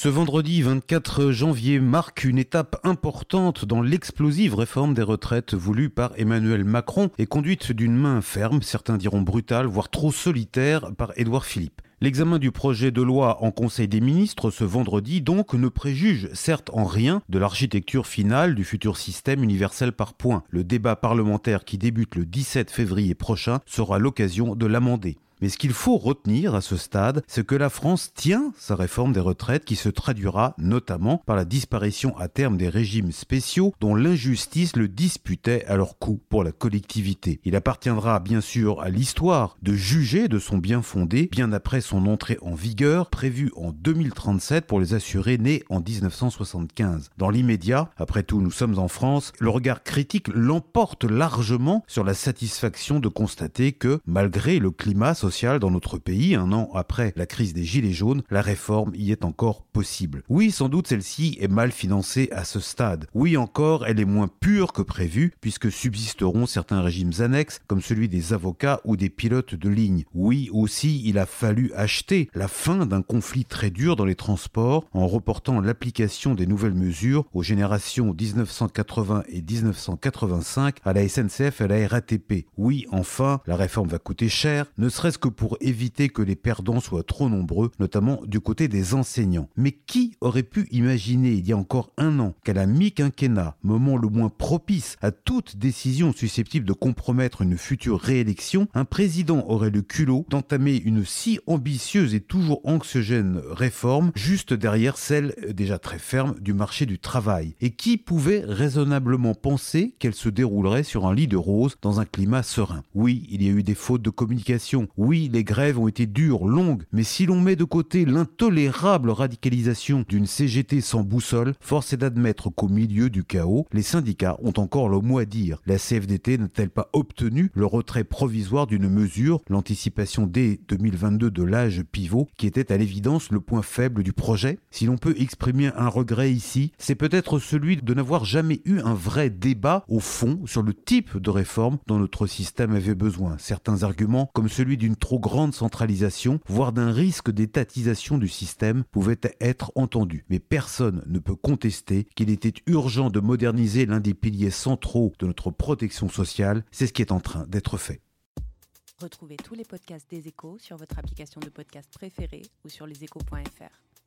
Ce vendredi 24 janvier marque une étape importante dans l'explosive réforme des retraites voulue par Emmanuel Macron et conduite d'une main ferme, certains diront brutale, voire trop solitaire, par Édouard Philippe. L'examen du projet de loi en Conseil des ministres ce vendredi donc ne préjuge certes en rien de l'architecture finale du futur système universel par points. Le débat parlementaire qui débute le 17 février prochain sera l'occasion de l'amender. Mais ce qu'il faut retenir à ce stade, c'est que la France tient sa réforme des retraites qui se traduira notamment par la disparition à terme des régimes spéciaux dont l'injustice le disputait à leur coût pour la collectivité. Il appartiendra bien sûr à l'histoire de juger de son bien fondé bien après son entrée en vigueur prévue en 2037 pour les assurés nés en 1975. Dans l'immédiat, après tout nous sommes en France, le regard critique l'emporte largement sur la satisfaction de constater que malgré le climat dans notre pays, un an après la crise des Gilets jaunes, la réforme y est encore possible. Oui, sans doute celle-ci est mal financée à ce stade. Oui encore, elle est moins pure que prévu, puisque subsisteront certains régimes annexes, comme celui des avocats ou des pilotes de ligne. Oui aussi, il a fallu acheter la fin d'un conflit très dur dans les transports en reportant l'application des nouvelles mesures aux générations 1980 et 1985 à la SNCF et à la RATP. Oui, enfin, la réforme va coûter cher, ne serait-ce que pour éviter que les perdants soient trop nombreux, notamment du côté des enseignants. Mais qui aurait pu imaginer il y a encore un an qu'à la mi-quinquennat, moment le moins propice à toute décision susceptible de compromettre une future réélection, un président aurait le culot d'entamer une si ambitieuse et toujours anxiogène réforme juste derrière celle déjà très ferme du marché du travail? Et qui pouvait raisonnablement penser qu'elle se déroulerait sur un lit de rose dans un climat serein? Oui, il y a eu des fautes de communication, oui, les grèves ont été dures, longues, mais si l'on met de côté l'intolérable radicalisation d'une CGT sans boussole, force est d'admettre qu'au milieu du chaos, les syndicats ont encore le mot à dire. La CFDT n'a-t-elle pas obtenu le retrait provisoire d'une mesure, l'anticipation dès 2022 de l'âge pivot, qui était à l'évidence le point faible du projet? Si l'on peut exprimer un regret ici, c'est peut-être celui de n'avoir jamais eu un vrai débat au fond sur le type de réforme dont notre système avait besoin. Certains arguments, comme celui d'une trop grande centralisation, voire d'un risque d'étatisation du système, pouvait être entendu. Mais personne ne peut contester qu'il était urgent de moderniser l'un des piliers centraux de notre protection sociale. C'est ce qui est en train d'être fait. Retrouvez tous les podcasts des échos sur votre application de podcast préférée ou sur leséchos.fr.